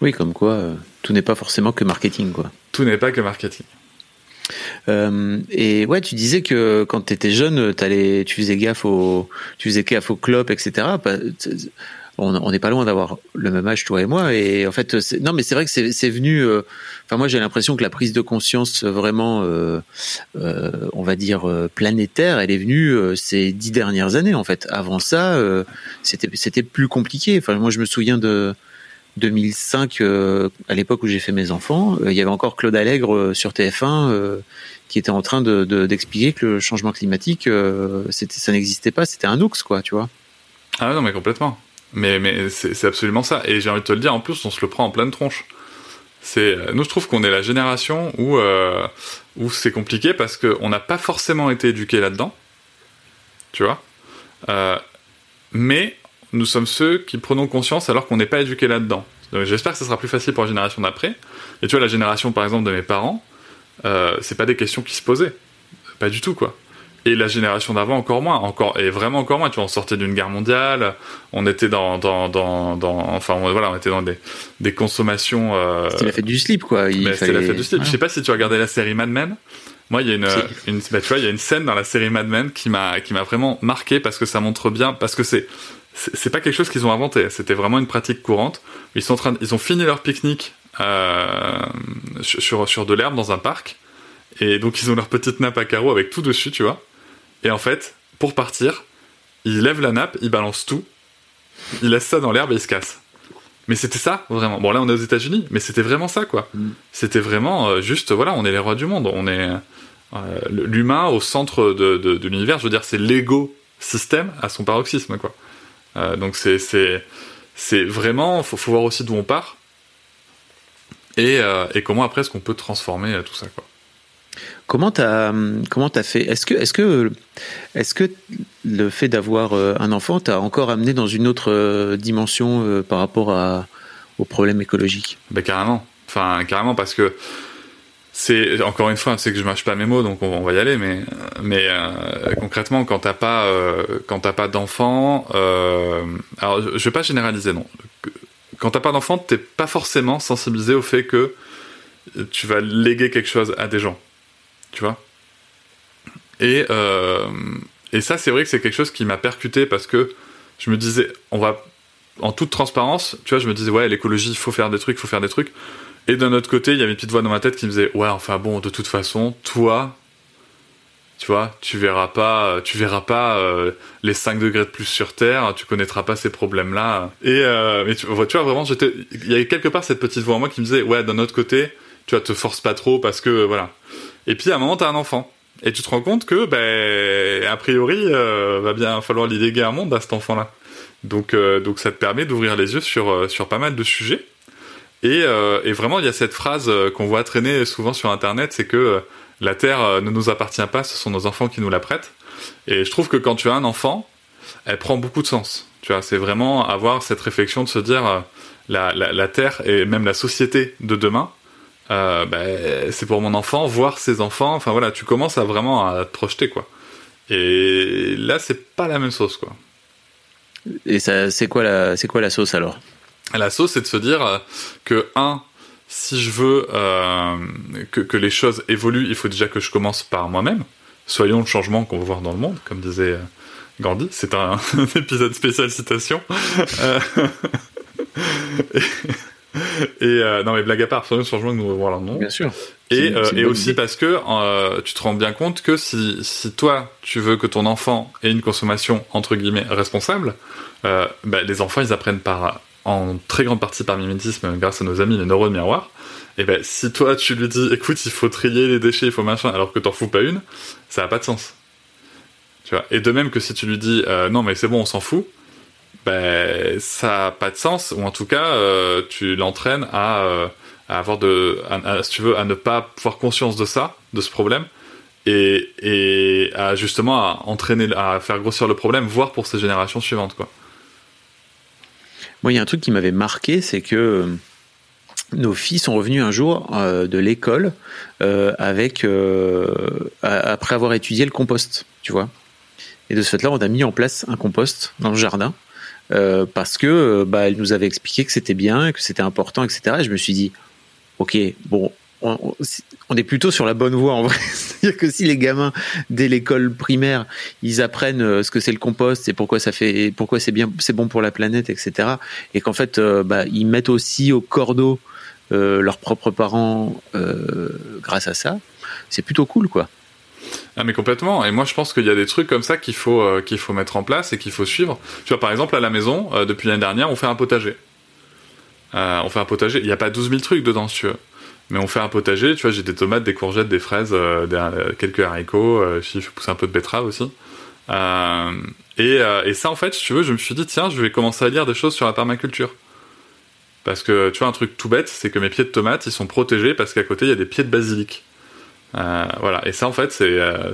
A: Oui, comme quoi, euh, tout n'est pas forcément que marketing, quoi.
C: Tout n'est pas que marketing.
A: Euh, et ouais, tu disais que quand tu étais jeune, allais, tu faisais gaffe aux, tu faisais gaffe aux clopes, etc on n'est pas loin d'avoir le même âge toi et moi et en fait non mais c'est vrai que c'est venu euh, enfin moi j'ai l'impression que la prise de conscience vraiment euh, euh, on va dire planétaire elle est venue ces dix dernières années en fait avant ça c'était c'était plus compliqué enfin moi je me souviens de 2005, à l'époque où j'ai fait mes enfants, il y avait encore Claude Allègre sur TF1 qui était en train d'expliquer que le changement climatique, ça n'existait pas, c'était un oux, quoi, tu vois.
C: Ah non, mais complètement. Mais, c'est absolument ça. Et j'ai envie de te le dire, en plus, on se le prend en pleine tronche. C'est, nous, je trouve qu'on est la génération où, euh, où c'est compliqué parce qu'on n'a pas forcément été éduqué là-dedans. Tu vois? Euh, Mais nous sommes ceux qui prenons conscience alors qu'on n'est pas éduqué là-dedans. J'espère que ce sera plus facile pour la génération d'après. Et tu vois, la génération, par exemple, de mes parents, euh, c'est pas des questions qui se posaient. Pas du tout, quoi et la génération d'avant encore moins, encore et vraiment encore moins. Tu vois, on sortait d'une guerre mondiale, on était dans dans dans, dans enfin voilà, on était dans des des consommations. Euh...
A: C'était la fête du slip quoi.
C: Il C'était la fête du slip. Je sais pas si tu as regardé la série Mad Men. Moi, il y a une, une bah, tu vois, il y a une scène dans la série Mad Men qui m'a qui m'a vraiment marqué parce que ça montre bien, parce que c'est c'est pas quelque chose qu'ils ont inventé. C'était vraiment une pratique courante. Ils sont en train, ils ont fini leur pique-nique euh, sur sur de l'herbe dans un parc. Et donc ils ont leur petite nappe à carreaux avec tout dessus, tu vois. Et en fait, pour partir, il lève la nappe, il balance tout, il laisse ça dans l'herbe et il se casse. Mais c'était ça, vraiment. Bon, là, on est aux États-Unis, mais c'était vraiment ça, quoi. Mm. C'était vraiment euh, juste, voilà, on est les rois du monde. On est euh, l'humain au centre de, de, de l'univers. Je veux dire, c'est l'ego système à son paroxysme, quoi. Euh, donc, c'est, c'est, c'est vraiment, faut, faut voir aussi d'où on part et, et comment après est-ce qu'on peut transformer tout ça, quoi.
A: Comment t'as comment as fait? Est-ce que est-ce que est-ce que le fait d'avoir euh, un enfant t'a encore amené dans une autre euh, dimension euh, par rapport à, aux problèmes écologiques
C: Ben carrément. Enfin carrément parce que c'est encore une fois, c'est que je mâche pas mes mots, donc on, va y aller. Mais mais concrètement, quand t'as pas quand t'as pas d'enfant, alors je vais pas généraliser non. Quand t'as pas d'enfant, t'es pas forcément sensibilisé au fait que tu vas léguer quelque chose à des gens tu vois. Et, euh, et ça, c'est vrai que c'est quelque chose qui m'a percuté parce que je me disais, on va, en toute transparence, tu vois, je me disais, ouais, l'écologie, il faut faire des trucs, il faut faire des trucs. Et d'un autre côté, il y avait une petite voix dans ma tête qui me disait, ouais, enfin bon, de toute façon, toi, tu vois, tu verras pas, tu verras pas euh, les 5 degrés de plus sur Terre, tu connaîtras pas ces problèmes-là. Et euh, tu, tu, vois, vraiment, il y avait quelque part cette petite voix en moi qui me disait, ouais, d'un autre côté, tu vois, te force pas trop parce que voilà. Et puis à un moment, t'as un enfant. Et tu te rends compte que, ben, a priori, euh, va bien falloir l'idée un monde à cet enfant-là. Donc, euh, donc ça te permet d'ouvrir les yeux sur, euh, sur pas mal de sujets. Et, et vraiment, il y a cette phrase qu'on voit traîner souvent sur Internet, c'est que la Terre ne nous appartient pas, ce sont nos enfants qui nous la prêtent. Et je trouve que quand tu as un enfant, elle prend beaucoup de sens. Tu vois, c'est vraiment avoir cette réflexion de se dire la, la, la Terre et même la société de demain, euh, ben, c'est pour mon enfant, voir ses enfants. Enfin voilà, tu commences à vraiment à te projeter quoi. Et là, c'est pas la même sauce quoi.
A: Et ça, c'est quoi la, c'est quoi la sauce alors?
C: La sauce, c'est de se dire euh, que un, si je veux euh, que, que, les choses évoluent, il faut déjà que je commence par moi-même. Soyons le changement qu'on veut voir dans le monde, comme disait euh, Gandhi. C'est un, un, épisode spécial citation. et euh, non mais blague à part, changement que nous voulons voir là, non
A: Bien sûr.
C: Et, euh, et aussi parce que euh, tu te rends bien compte que si, si toi tu veux que ton enfant ait une consommation entre guillemets responsable, bah, les enfants ils apprennent par en très grande partie par mimétisme grâce à nos amis les neurones miroirs. Et ben si toi tu lui dis écoute il faut trier les déchets, il faut machin, alors que t'en fous pas une, ça a pas de sens. Tu vois? Et de même que si tu lui dis euh, non mais c'est bon on s'en fout, ben, ça n'a pas de sens, ou en tout cas, euh, tu l'entraînes à, euh, avoir de, si tu veux, à ne pas avoir conscience de ça, de ce problème, et, et à justement à entraîner, à faire grossir le problème, voire pour ces générations suivantes, quoi.
A: Moi, il y a un truc qui m'avait marqué, c'est que euh, nos filles sont revenues un jour de l'école avec après avoir étudié le compost, tu vois. Et de ce fait-là, on a mis en place un compost dans le jardin euh, parce que euh, bah, elle nous avait expliqué que c'était bien, que c'était important, etc. Et je me suis dit, ok, bon, on, est plutôt sur la bonne voie en vrai. C'est-à-dire que si les gamins dès l'école primaire, ils apprennent euh, ce que c'est le compost et pourquoi ça fait, pourquoi c'est bien, c'est bon pour la planète, etc. Et qu'en fait, bah, ils mettent aussi au cordeau leurs propres parents grâce à ça, c'est plutôt cool, quoi.
C: Ah mais complètement. Et moi je pense qu'il y a des trucs comme ça qu'il faut euh, qu'il faut mettre en place et qu'il faut suivre. Tu vois par exemple à la maison euh, depuis l'année dernière on fait un potager. Euh, on fait un potager. Il n'y a pas 12 000 trucs dedans, si tu veux. Mais on fait un potager, tu vois, j'ai des tomates, des courgettes, des fraises, quelques haricots, je fais pousser un peu de betterave aussi. Et, et ça, en fait, tu veux, je me suis dit, tiens, je vais commencer à lire des choses sur la permaculture. Parce que, tu vois, un truc tout bête, c'est que mes pieds de tomates, ils sont protégés parce qu'à côté, il y a des pieds de basilic. Euh, voilà. Et ça, en fait, c'est euh,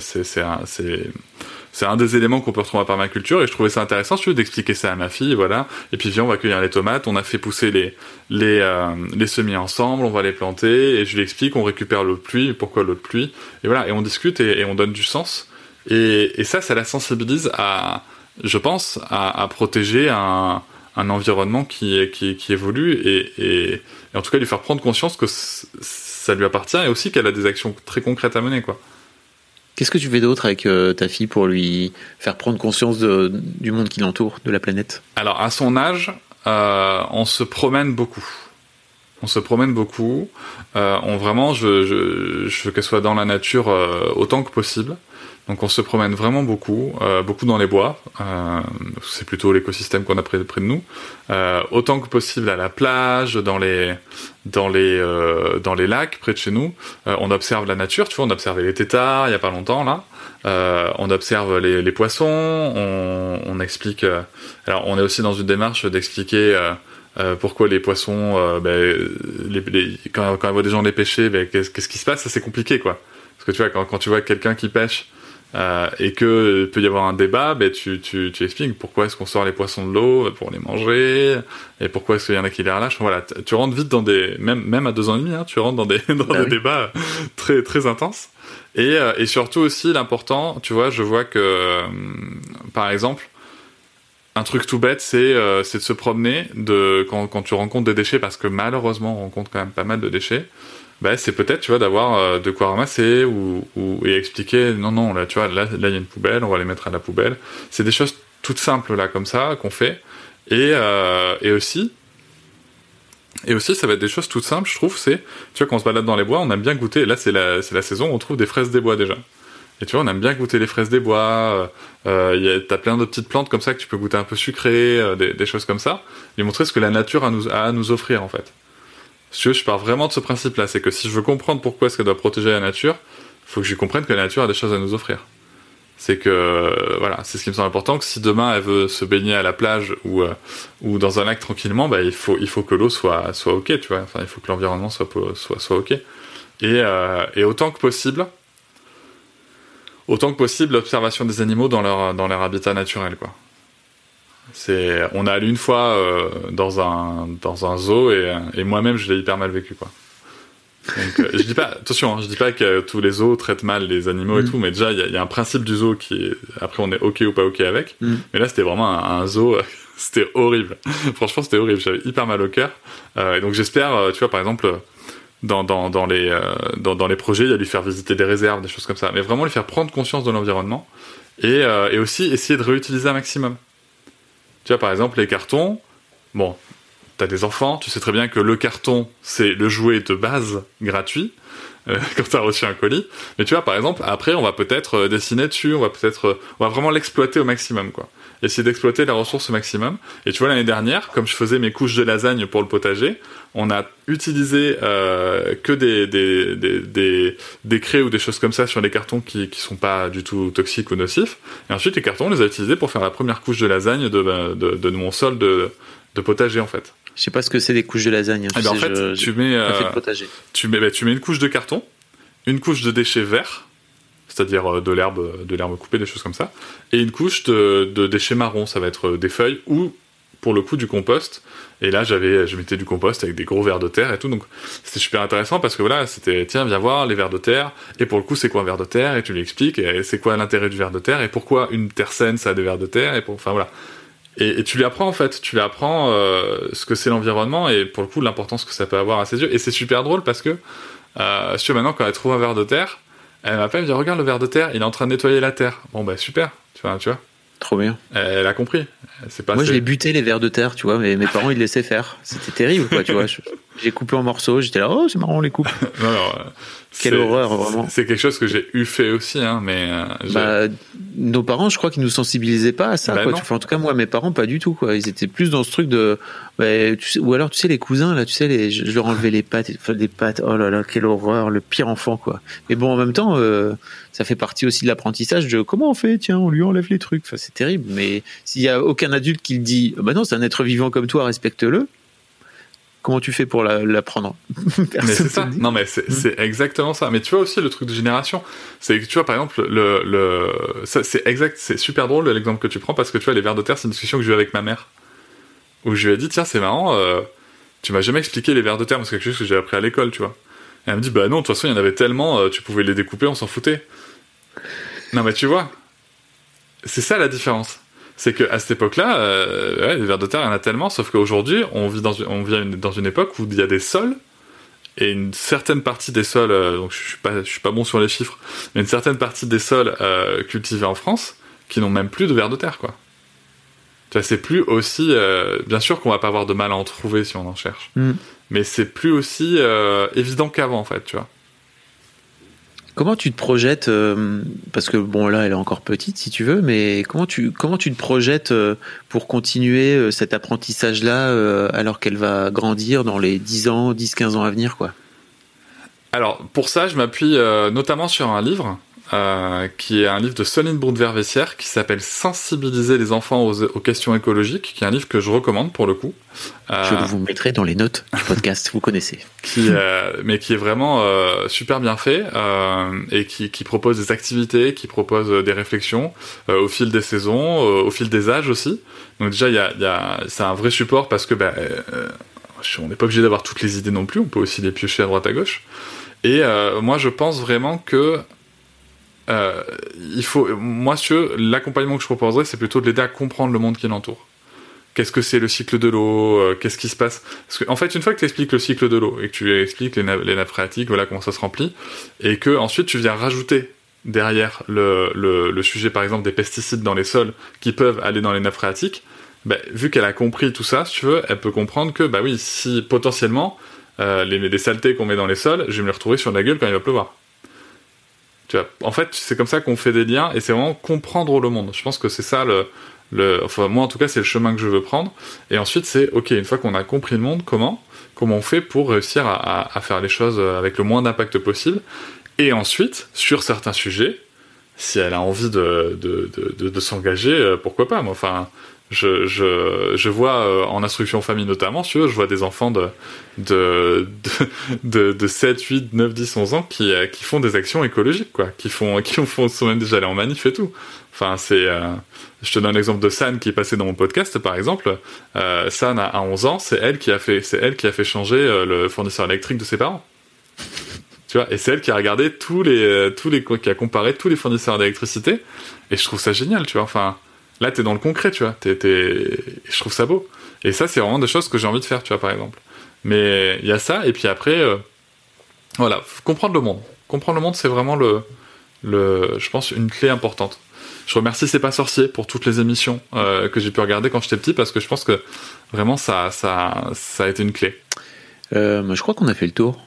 C: c'est un, des éléments qu'on peut retrouver en permaculture et je trouvais ça intéressant, si tu veux, d'expliquer ça à ma fille, voilà. Et puis, viens, on va cueillir les tomates, on a fait pousser les, les, euh, les semis ensemble, on va les planter et je lui explique, on récupère l'eau de pluie, pourquoi l'eau de pluie. Et voilà. Et on discute et, on donne du sens. Et, ça, ça la sensibilise à, je pense, à, protéger un, un environnement qui, qui, qui évolue et, et, en tout cas lui faire prendre conscience que ça lui appartient et aussi qu'elle a des actions très concrètes à mener, quoi.
A: Qu'est-ce que tu fais d'autre avec euh, ta fille pour lui faire prendre conscience de- du monde qui l'entoure, de la planète?
C: Alors, à son âge, euh, on se promène beaucoup. On se promène beaucoup. Euh, on vraiment, je, je, je veux qu'elle soit dans la nature euh, autant que possible. Donc, on se promène vraiment beaucoup, euh, beaucoup dans les bois. Euh, c'est plutôt l'écosystème qu'on a près, de nous. Euh, autant que possible à la plage, dans les, dans les, euh, dans les lacs près de chez nous. On observe la nature. Tu vois, on a observé les têtards il y a pas longtemps là. Euh, on observe les, les poissons, on, on explique. alors, on est aussi dans une démarche d'expliquer euh, pourquoi les poissons, euh, ben, les, les- quand, quand on voit des gens les pêcher, ben, qu'est-ce, qu'est-ce qui se passe? Ça, c'est compliqué, quoi. Parce que tu vois, quand, quand tu vois quelqu'un qui pêche euh, et que peut y avoir un débat, ben, tu, tu, tu expliques pourquoi est-ce qu'on sort les poissons de l'eau pour les manger et pourquoi est-ce qu'il y en a qui les relâchent. Voilà, t- tu rentres vite dans des, même même à deux ans et demi, hein, tu rentres dans des dans
A: Bah
C: des
A: oui.
C: débats très très intenses. Et, euh, et surtout aussi l'important, tu vois, je vois que euh, par exemple, un truc tout bête, c'est euh, c'est de se promener de quand, quand tu rencontres des déchets, parce que malheureusement on rencontre quand même pas mal de déchets. Bah, c'est peut-être tu vois d'avoir euh, de quoi ramasser ou, et expliquer non non là tu vois là il y a une poubelle on va les mettre à la poubelle c'est des choses toutes simples là comme ça qu'on fait et euh, et aussi et aussi ça va être des choses toutes simples je trouve c'est tu vois quand on se balade dans les bois on aime bien goûter là c'est la la saison on trouve des fraises des bois déjà et tu vois on aime bien goûter les fraises des bois euh, t'as plein de petites plantes comme ça que tu peux goûter un peu sucré euh, des, choses comme ça lui montrer ce que la nature a à nous offrir en fait si je pars vraiment de ce principe-là, c'est que si je veux comprendre pourquoi est-ce qu'elle doit protéger la nature, il faut que je comprenne que la nature a des choses à nous offrir. C'est que, euh, voilà, c'est ce qui me semble important, que si demain elle veut se baigner à la plage ou, euh, dans un lac tranquillement, bah, il, faut, que l'eau soit, ok, tu vois, enfin, il faut que l'environnement soit, ok. Et autant que possible, autant que possible, l'observation des animaux dans leur, dans leur habitat naturel, quoi. C'est, on est allé une fois euh, dans un dans un zoo et, et moi-même je l'ai hyper mal vécu quoi. Donc, euh, je dis pas, attention, hein, je dis pas que tous les zoos traitent mal les animaux et
A: Mm.
C: tout, mais déjà il y, a- y a un principe du zoo qui est, après on est ok ou pas ok avec.
A: Mm.
C: Mais là c'était vraiment un, un zoo, c'était horrible. Franchement c'était horrible, j'avais hyper mal au cœur. Euh, et donc j'espère, tu vois par exemple dans dans dans les euh, dans, dans les projets, il y a lui faire visiter des réserves, des choses comme ça, mais vraiment lui faire prendre conscience de l'environnement et euh, et aussi essayer de réutiliser un maximum. Tu vois, par exemple, les cartons, bon, t'as des enfants, tu sais très bien que le carton, c'est le jouet de base gratuit, euh, quand t'as reçu un colis. Mais tu vois, par exemple, après, on va peut-être dessiner dessus, on va peut-être, on va vraiment l'exploiter au maximum, quoi. Essayer d'exploiter la ressource au maximum. Et tu vois, l'année dernière, comme je faisais mes couches de lasagne pour le potager, on a utilisé euh, que des, des, des, des, des craies ou des choses comme ça sur les cartons qui, qui sont pas du tout toxiques ou nocifs. Et ensuite, les cartons, on les a utilisés pour faire la première couche de lasagne de, de, de mon sol de, de potager, en fait.
A: Je sais pas ce que c'est des couches de lasagne. Tu
C: ben, en fait,
A: je-
C: tu mets,
A: fait
C: euh,
A: potager.
C: tu mets, bah, tu mets une couche de carton, une couche de déchets verts, c'est-à-dire euh, de l'herbe, de l'herbe coupée, des choses comme ça, et une couche de, déchets marrons, ça va être euh, des feuilles ou pour le coup du compost. Et là, j'avais, je mettais du compost avec des gros vers de terre et tout, donc c'était super intéressant parce que voilà, c'était tiens, viens voir les vers de terre. Et pour le coup, c'est quoi un ver de terre? Et tu lui expliques. Et c'est quoi l'intérêt du ver de terre? Et pourquoi une terre saine, ça a des vers de terre? Et pour, enfin voilà. Et, tu lui apprends en fait, tu lui apprends euh, ce que c'est l'environnement et pour le coup l'importance que ça peut avoir à ses yeux. Et c'est super drôle parce que euh, si maintenant quand elle trouve un ver de terre, elle m'appelle, elle me dit regarde le ver de terre, il est en train de nettoyer la terre. Bon bah super, tu vois, tu vois.
A: Trop bien.
C: Elle a compris. C'est pas
A: Moi, je les butais les vers de terre, tu vois, mais mes parents ils laissaient faire. C'était terrible, quoi, tu vois. J'ai coupé en morceaux, j'étais là, oh, c'est marrant, on les coupe.
C: non, non,
A: Quelle horreur, vraiment.
C: C'est quelque chose que j'ai eu fait aussi, hein, mais. Euh,
A: bah, nos parents, je crois qu'ils nous sensibilisaient pas à ça, bah quoi. en tout cas, moi, mes parents, pas du tout, quoi. Ils étaient plus dans ce truc de. Bah, tu sais, ou alors, tu sais, les cousins, là, tu sais, les, je leur enlevais les pattes, des pattes, oh là là, quelle horreur, le pire enfant, quoi. Mais bon, en même temps, euh, ça fait partie aussi de l'apprentissage de comment on fait, tiens, on lui enlève les trucs. Enfin, c'est terrible, mais s'il y a aucun adulte qui le dit, bah non, c'est un être vivant comme toi, respecte-le comment tu fais pour l'apprendre
C: Mais c'est ça. Non, mais hmm. c'est exactement ça. Mais tu vois aussi le truc de génération, c'est que tu vois par exemple le, le c'est exact, c'est super drôle l'exemple que tu prends parce que tu vois les vers de terre, c'est une discussion que j'ai eu avec ma mère où je lui ai dit tiens c'est marrant, euh, tu m'as jamais expliqué les vers de terre, c'est quelque chose que j'ai appris à l'école, tu vois. Et elle me dit bah non de toute façon il y en avait tellement, euh, tu pouvais les découper, on s'en foutait. Non mais tu vois, c'est ça la différence c'est qu'à cette époque-là, euh, les vers de terre, il y en a tellement, sauf qu'aujourd'hui, on vit dans une, on vit dans une époque où il y a des sols, et une certaine partie des sols, euh, donc je suis pas, je suis pas bon sur les chiffres, mais une certaine partie des sols euh, cultivés en France qui n'ont même plus de vers de terre, quoi. Tu vois, c'est plus aussi, bien sûr qu'on va pas avoir de mal à en trouver si on en cherche, mm. mais c'est plus aussi évident qu'avant, en fait, tu vois.
A: Comment tu te projettes euh, Parce que bon, là, elle est encore petite, si tu veux, mais comment tu comment tu te projettes euh, pour continuer euh, cet apprentissage-là alors qu'elle va grandir dans les 10 ans, 10-15 ans à venir, quoi?
C: Alors pour ça, je m'appuie notamment sur un livre euh, qui est un livre de Soline Brundt-Vervessière qui s'appelle Sensibiliser les enfants aux, questions écologiques, qui est un livre que je recommande pour le coup.
A: Euh, je vous mettrai dans les notes du podcast, vous connaissez.
C: Qui, euh, mais qui est vraiment super bien fait et qui, qui, propose des activités, qui propose des réflexions au fil des saisons, au fil des âges aussi. Donc déjà, il y a, y a, c'est un vrai support parce que ben, on n'est pas obligé d'avoir toutes les idées non plus, on peut aussi les piocher à droite à gauche. Et moi, je pense vraiment que euh, il faut, moi, l'accompagnement que je proposerais, c'est plutôt de l'aider à comprendre le monde qui l'entoure. Qu'est-ce que c'est le cycle de l'eau euh, Qu'est-ce qui se passe? Parce en fait, une fois que tu expliques le cycle de l'eau et que tu expliques les, nappes phréatiques, voilà comment ça se remplit, et que ensuite tu viens rajouter derrière le, sujet, par exemple, des pesticides dans les sols qui peuvent aller dans les nappes phréatiques, bah, vu qu'elle a compris tout ça, si tu veux, elle peut comprendre que, bah oui, si potentiellement euh, les, les saletés qu'on met dans les sols, je vais me les retrouver sur la gueule quand il va pleuvoir en fait, c'est comme ça qu'on fait des liens et c'est vraiment comprendre le monde. Je pense que c'est ça le, enfin moi en tout cas c'est le chemin que je veux prendre. Et ensuite c'est ok une fois qu'on a compris le monde, comment comment on fait pour réussir à, faire les choses avec le moins d'impact possible. Et ensuite sur certains sujets, si elle a envie de, de, de, s'engager, euh, pourquoi pas. Moi, enfin je, je, je vois euh, en instruction famille notamment, tu vois, je vois des enfants de, de, de, de, 7, 8, 9, 10, 11 ans qui, euh, qui font des actions écologiques, quoi, qui font, qui font, sont même déjà allés en manif et tout. Enfin, c'est, euh, je te donne l'exemple de San qui est passé dans mon podcast, par exemple. San a 11 ans, c'est elle qui a fait, elle qui a fait changer le fournisseur électrique de ses parents. Tu vois, et c'est elle qui a regardé tous les, tous les, qui a comparé tous les fournisseurs d'électricité. Et je trouve ça génial, tu vois. Enfin, Là, t'es dans le concret, tu vois. Je trouve ça beau. Et ça, c'est vraiment des choses que j'ai envie de faire, tu vois, par exemple. Mais il y a ça, et puis après, euh, voilà, comprendre le monde. Comprendre le monde, c'est vraiment le, le, je pense, une clé importante. Je remercie C'est pas sorcier pour toutes les émissions euh, que j'ai pu regarder quand j'étais petit, parce que je pense que vraiment, ça, ça, ça a été une clé.
A: Euh, je crois qu'on a fait le tour.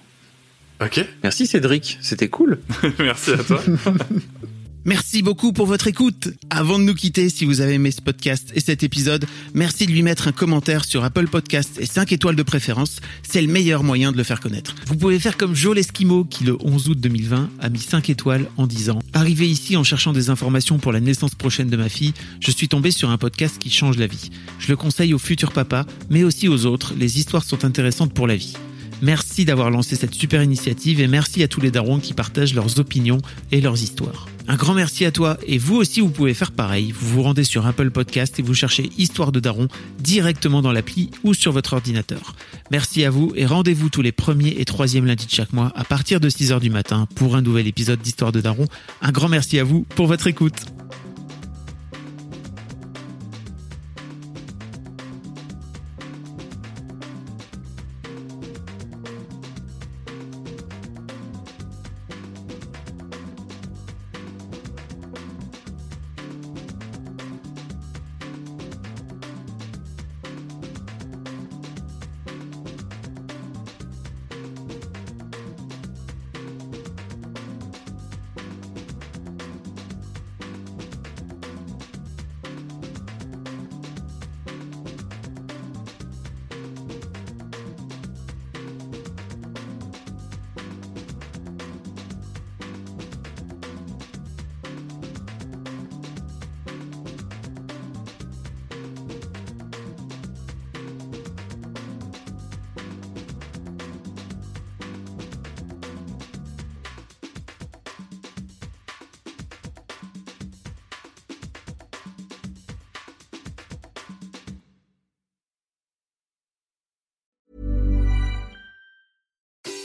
C: Ok.
A: Merci Cédric, c'était cool.
C: Merci à toi.
A: Merci beaucoup pour votre écoute. Avant de nous quitter, si vous avez aimé ce podcast et cet épisode, merci de lui mettre un commentaire sur Apple Podcast et 5 étoiles de préférence. C'est le meilleur moyen de le faire connaître. Vous pouvez faire comme Joel Esquimau qui le 11 août 2020 a mis 5 étoiles en disant Arrivé ici en cherchant des informations pour la naissance prochaine de ma fille, je suis tombé sur un podcast qui change la vie. Je le conseille aux futurs papas, mais aussi aux autres. Les histoires sont intéressantes pour la vie. Merci d'avoir lancé cette super initiative et merci à tous les darons qui partagent leurs opinions et leurs histoires. Un grand merci à toi et vous aussi vous pouvez faire pareil. Vous vous rendez sur Apple Podcast et vous cherchez Histoire de Daron directement dans l'appli ou sur votre ordinateur. Merci à vous et rendez-vous tous les premiers et troisièmes lundis de chaque mois à partir de 6h du matin pour un nouvel épisode d'Histoire de Daron. Un grand merci à vous pour votre écoute.